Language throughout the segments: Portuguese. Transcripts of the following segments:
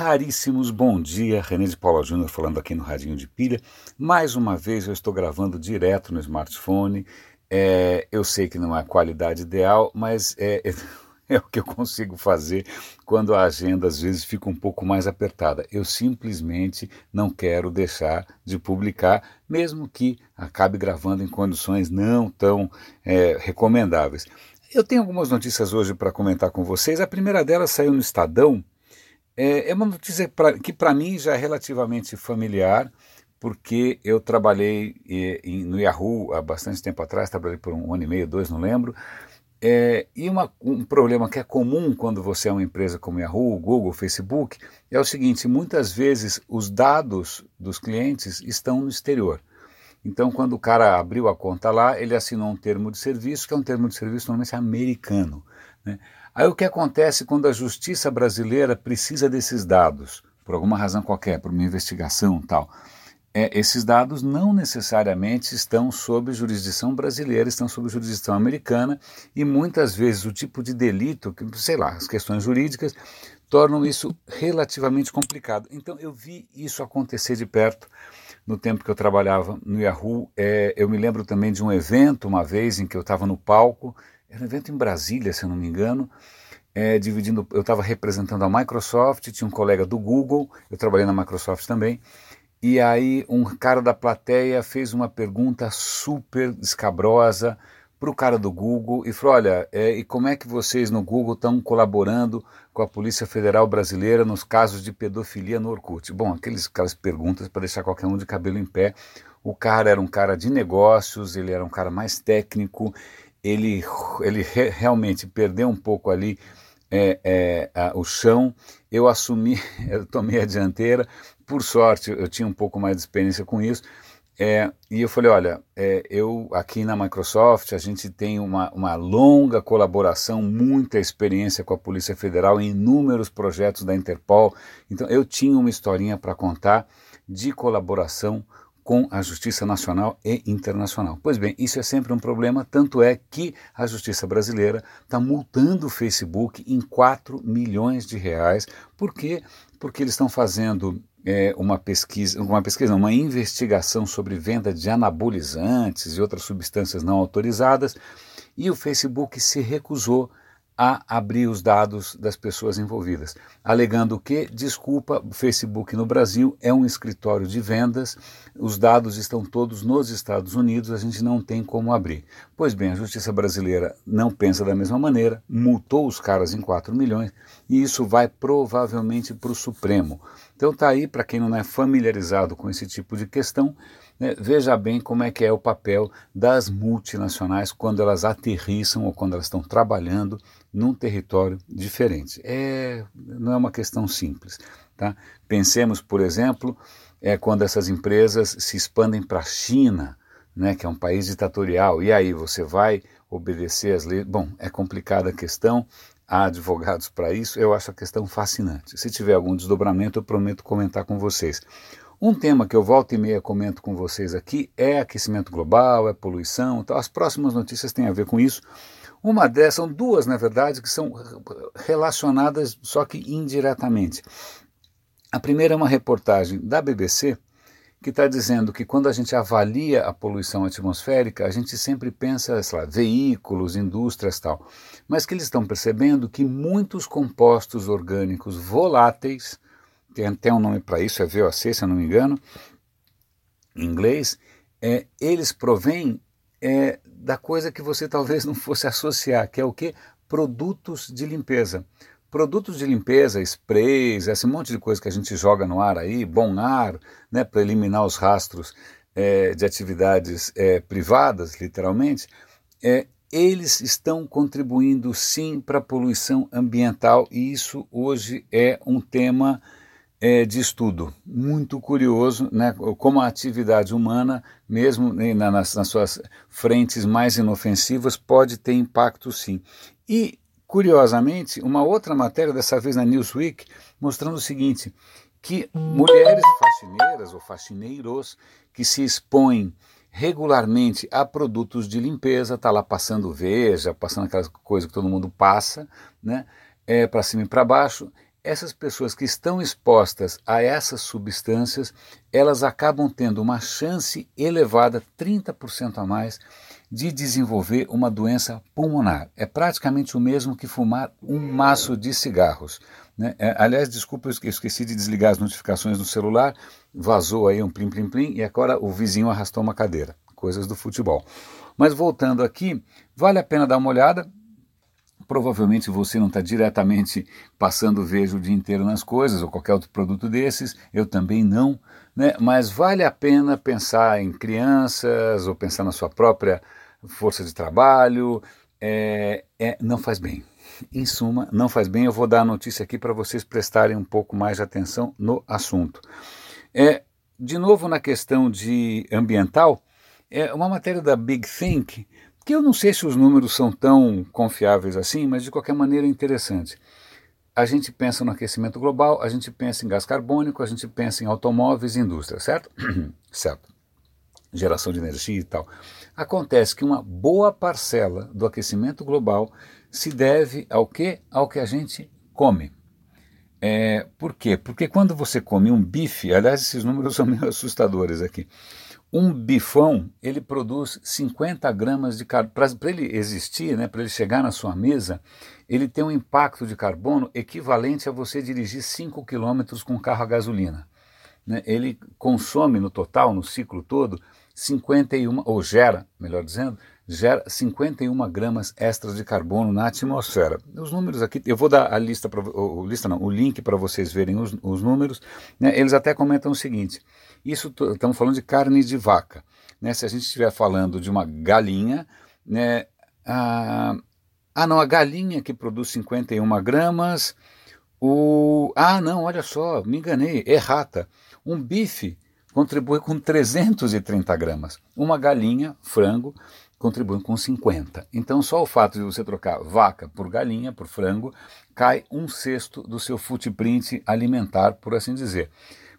raríssimos bom dia, René de Paula Júnior falando aqui no Radinho de Pilha. Mais uma vez eu estou gravando direto no smartphone. É, eu sei que não é a qualidade ideal, mas é, é, o que eu consigo fazer quando a agenda às vezes fica um pouco mais apertada. Eu simplesmente não quero deixar de publicar, mesmo que acabe gravando em condições não tão é, recomendáveis. Eu tenho algumas notícias hoje para comentar com vocês. A primeira delas saiu no Estadão é, é uma notícia pra, que para mim já é relativamente familiar, porque eu trabalhei e, no Yahoo há bastante tempo atrás, trabalhei por um ano e meio, dois, não lembro. É, e uma, um problema que é comum quando você é uma empresa como Yahoo, Google, Facebook, é o seguinte: muitas vezes os dados dos clientes estão no exterior. Então, quando o cara abriu a conta lá, ele assinou um termo de serviço, que é um termo de serviço normalmente americano. Né? Aí o que acontece quando a justiça brasileira precisa desses dados, por alguma razão qualquer, por uma investigação tal? É, esses dados não necessariamente estão sob jurisdição brasileira, estão sob jurisdição americana e muitas vezes o tipo de delito, sei lá, as questões jurídicas tornam isso relativamente complicado. Então eu vi isso acontecer de perto no tempo que eu trabalhava no Yahoo. É, eu me lembro também de um evento uma vez em que eu estava no palco era um evento em Brasília, se eu não me engano, é, dividindo, eu estava representando a Microsoft, tinha um colega do Google, eu trabalhei na Microsoft também, e aí um cara da plateia fez uma pergunta super escabrosa para o cara do Google e falou: olha, é, e como é que vocês no Google estão colaborando com a Polícia Federal Brasileira nos casos de pedofilia no Orkut? Bom, aqueles, aquelas perguntas para deixar qualquer um de cabelo em pé. O cara era um cara de negócios, ele era um cara mais técnico, ele, ele re, realmente perdeu um pouco ali é, é, a, o chão. Eu assumi, eu tomei a dianteira. Por sorte, eu tinha um pouco mais de experiência com isso. É, e eu falei, olha, é, eu aqui na Microsoft, a gente tem uma, uma longa colaboração, muita experiência com a Polícia Federal em inúmeros projetos da Interpol. Então eu tinha uma historinha para contar de colaboração com a justiça nacional e internacional. Pois bem, isso é sempre um problema, tanto é que a justiça brasileira está multando o Facebook em 4 milhões de reais. Por quê? Porque eles estão fazendo é, uma pesquisa, uma pesquisa, uma investigação sobre venda de anabolizantes e outras substâncias não autorizadas, e o Facebook se recusou a abrir os dados das pessoas envolvidas, alegando que, desculpa, o Facebook no Brasil é um escritório de vendas, os dados estão todos nos Estados Unidos, a gente não tem como abrir. Pois bem, a justiça brasileira não pensa da mesma maneira, multou os caras em 4 milhões e isso vai provavelmente para o Supremo. Então tá aí, para quem não é familiarizado com esse tipo de questão, né, veja bem como é que é o papel das multinacionais quando elas aterrissam ou quando elas estão trabalhando num território diferente. É, não é uma questão simples. Tá? Pensemos, por exemplo, é quando essas empresas se expandem para a China, né, que é um país ditatorial, e aí você vai obedecer às leis. Bom, é complicada a questão, há advogados para isso, eu acho a questão fascinante. Se tiver algum desdobramento, eu prometo comentar com vocês. Um tema que eu volto e meia comento com vocês aqui é aquecimento global, é poluição. Então, as próximas notícias têm a ver com isso. Uma dessas, são duas, na verdade, que são relacionadas, só que indiretamente. A primeira é uma reportagem da BBC que está dizendo que quando a gente avalia a poluição atmosférica, a gente sempre pensa, sei lá, veículos, indústrias tal, mas que eles estão percebendo que muitos compostos orgânicos voláteis tem até um nome para isso, é VOC, se eu não me engano, em inglês, é, eles provêm é, da coisa que você talvez não fosse associar, que é o que? Produtos de limpeza. Produtos de limpeza, sprays, esse monte de coisa que a gente joga no ar aí, bom ar, né, para eliminar os rastros é, de atividades é, privadas, literalmente, é, eles estão contribuindo sim para a poluição ambiental e isso hoje é um tema é, de estudo muito curioso, né, como a atividade humana, mesmo né, nas, nas suas frentes mais inofensivas, pode ter impacto sim. E, curiosamente, uma outra matéria, dessa vez na Newsweek, mostrando o seguinte, que mulheres faxineiras ou faxineiros que se expõem regularmente a produtos de limpeza, está lá passando veja, passando aquela coisa que todo mundo passa, né, é, para cima e para baixo, essas pessoas que estão expostas a essas substâncias, elas acabam tendo uma chance elevada, 30% a mais, de desenvolver uma doença pulmonar. É praticamente o mesmo que fumar um maço de cigarros. Né? É, aliás, desculpa, eu esqueci de desligar as notificações no celular, vazou aí um plim plim plim e agora o vizinho arrastou uma cadeira. Coisas do futebol. Mas voltando aqui, vale a pena dar uma olhada. Provavelmente você não está diretamente passando vejo o dia inteiro nas coisas ou qualquer outro produto desses, eu também não, né? mas vale a pena pensar em crianças ou pensar na sua própria força de trabalho, é, é, não faz bem. Em suma, não faz bem. Eu vou dar a notícia aqui para vocês prestarem um pouco mais de atenção no assunto. É, de novo, na questão de ambiental, é uma matéria da Big Think, que eu não sei se os números são tão confiáveis assim, mas de qualquer maneira é interessante. A gente pensa no aquecimento global, a gente pensa em gás carbônico, a gente pensa em automóveis e indústria, certo? certo. Geração de energia e tal. Acontece que uma boa parcela do aquecimento global se deve ao que? Ao que a gente come. É, por quê? Porque quando você come um bife, aliás, esses números são meio assustadores aqui. Um bifão, ele produz 50 gramas de carbono. Para ele existir, né, para ele chegar na sua mesa, ele tem um impacto de carbono equivalente a você dirigir 5 quilômetros com carro a gasolina. Né? Ele consome no total, no ciclo todo, 51, ou gera, melhor dizendo, gera 51 gramas extras de carbono na atmosfera. Os números aqui, eu vou dar a lista, para o, lista não, o link para vocês verem os, os números. Né? Eles até comentam o seguinte: isso estamos falando de carne de vaca. Né? Se a gente estiver falando de uma galinha, né? Ah, ah, não, a galinha que produz 51 gramas. O, ah, não, olha só, me enganei, errata. Um bife contribui com 330 gramas. Uma galinha, frango, contribui com 50. Então, só o fato de você trocar vaca por galinha, por frango, cai um sexto do seu footprint alimentar, por assim dizer.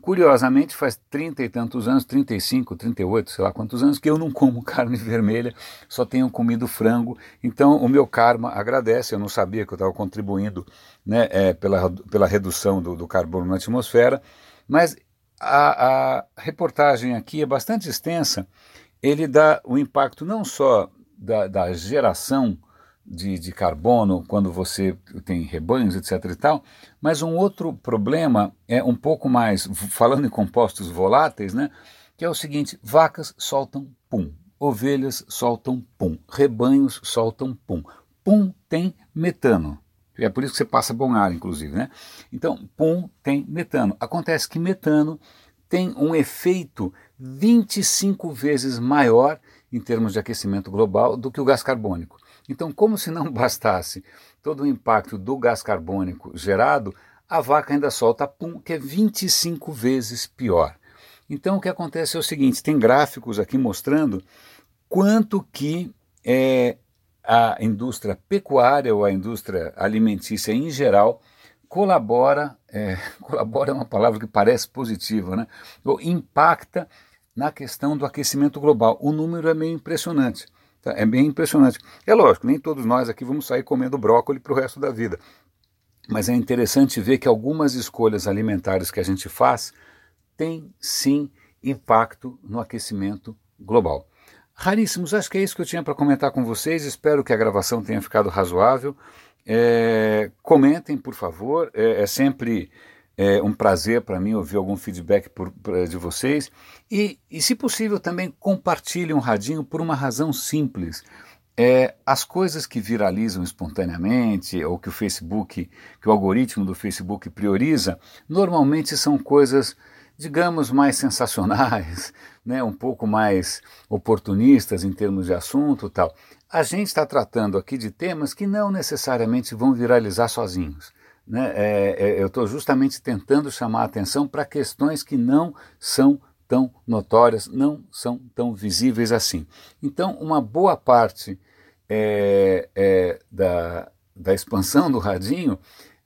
Curiosamente, faz trinta e tantos anos, 35, 38, sei lá quantos anos, que eu não como carne vermelha, só tenho comido frango. Então, o meu karma agradece. Eu não sabia que eu estava contribuindo né, é, pela, pela redução do, do carbono na atmosfera, mas a, a reportagem aqui é bastante extensa. Ele dá o impacto não só da, da geração de, de, carbono quando você tem rebanhos, etc. e tal, mas um outro problema é um pouco mais, falando em compostos voláteis, né, que é o seguinte: vacas soltam pum, ovelhas soltam pum, rebanhos soltam pum. Pum tem metano. É por isso que você passa bom ar, inclusive, né? Então, pum tem metano. Acontece que metano tem um efeito 25 vezes maior em termos de aquecimento global do que o gás carbônico. Então, como se não bastasse todo o impacto do gás carbônico gerado, a vaca ainda solta pum, que é 25 vezes pior. Então, o que acontece é o seguinte: tem gráficos aqui mostrando quanto que é, a indústria pecuária ou a indústria alimentícia em geral colabora, é, colabora é uma palavra que parece positiva, né? ou impacta na questão do aquecimento global. O número é meio impressionante. Tá? É bem impressionante. É lógico, nem todos nós aqui vamos sair comendo brócolis para o resto da vida. Mas é interessante ver que algumas escolhas alimentares que a gente faz têm sim impacto no aquecimento global. Raríssimos, acho que é isso que eu tinha para comentar com vocês. Espero que a gravação tenha ficado razoável. É, comentem, por favor. É, é sempre é, um prazer para mim ouvir algum feedback por, por, de vocês. E, e, se possível, também compartilhem um radinho por uma razão simples. É, as coisas que viralizam espontaneamente, ou que o Facebook, que o algoritmo do Facebook prioriza, normalmente são coisas digamos, mais sensacionais, né, um pouco mais oportunistas em termos de assunto tal. A gente está tratando aqui de temas que não necessariamente vão viralizar sozinhos. Né? É, é, eu estou justamente tentando chamar a atenção para questões que não são tão notórias, não são tão visíveis assim. Então, uma boa parte é, é da, da expansão do radinho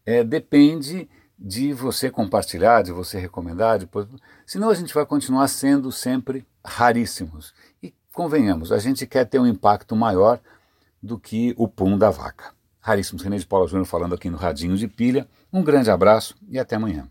é, depende de você compartilhar, de você recomendar, depois, senão a gente vai continuar sendo sempre raríssimos. E convenhamos, a gente quer ter um impacto maior do que o pum da vaca. Raríssimos, René de Paula Júnior falando aqui no Radinho de Pilha. Um grande abraço e até amanhã.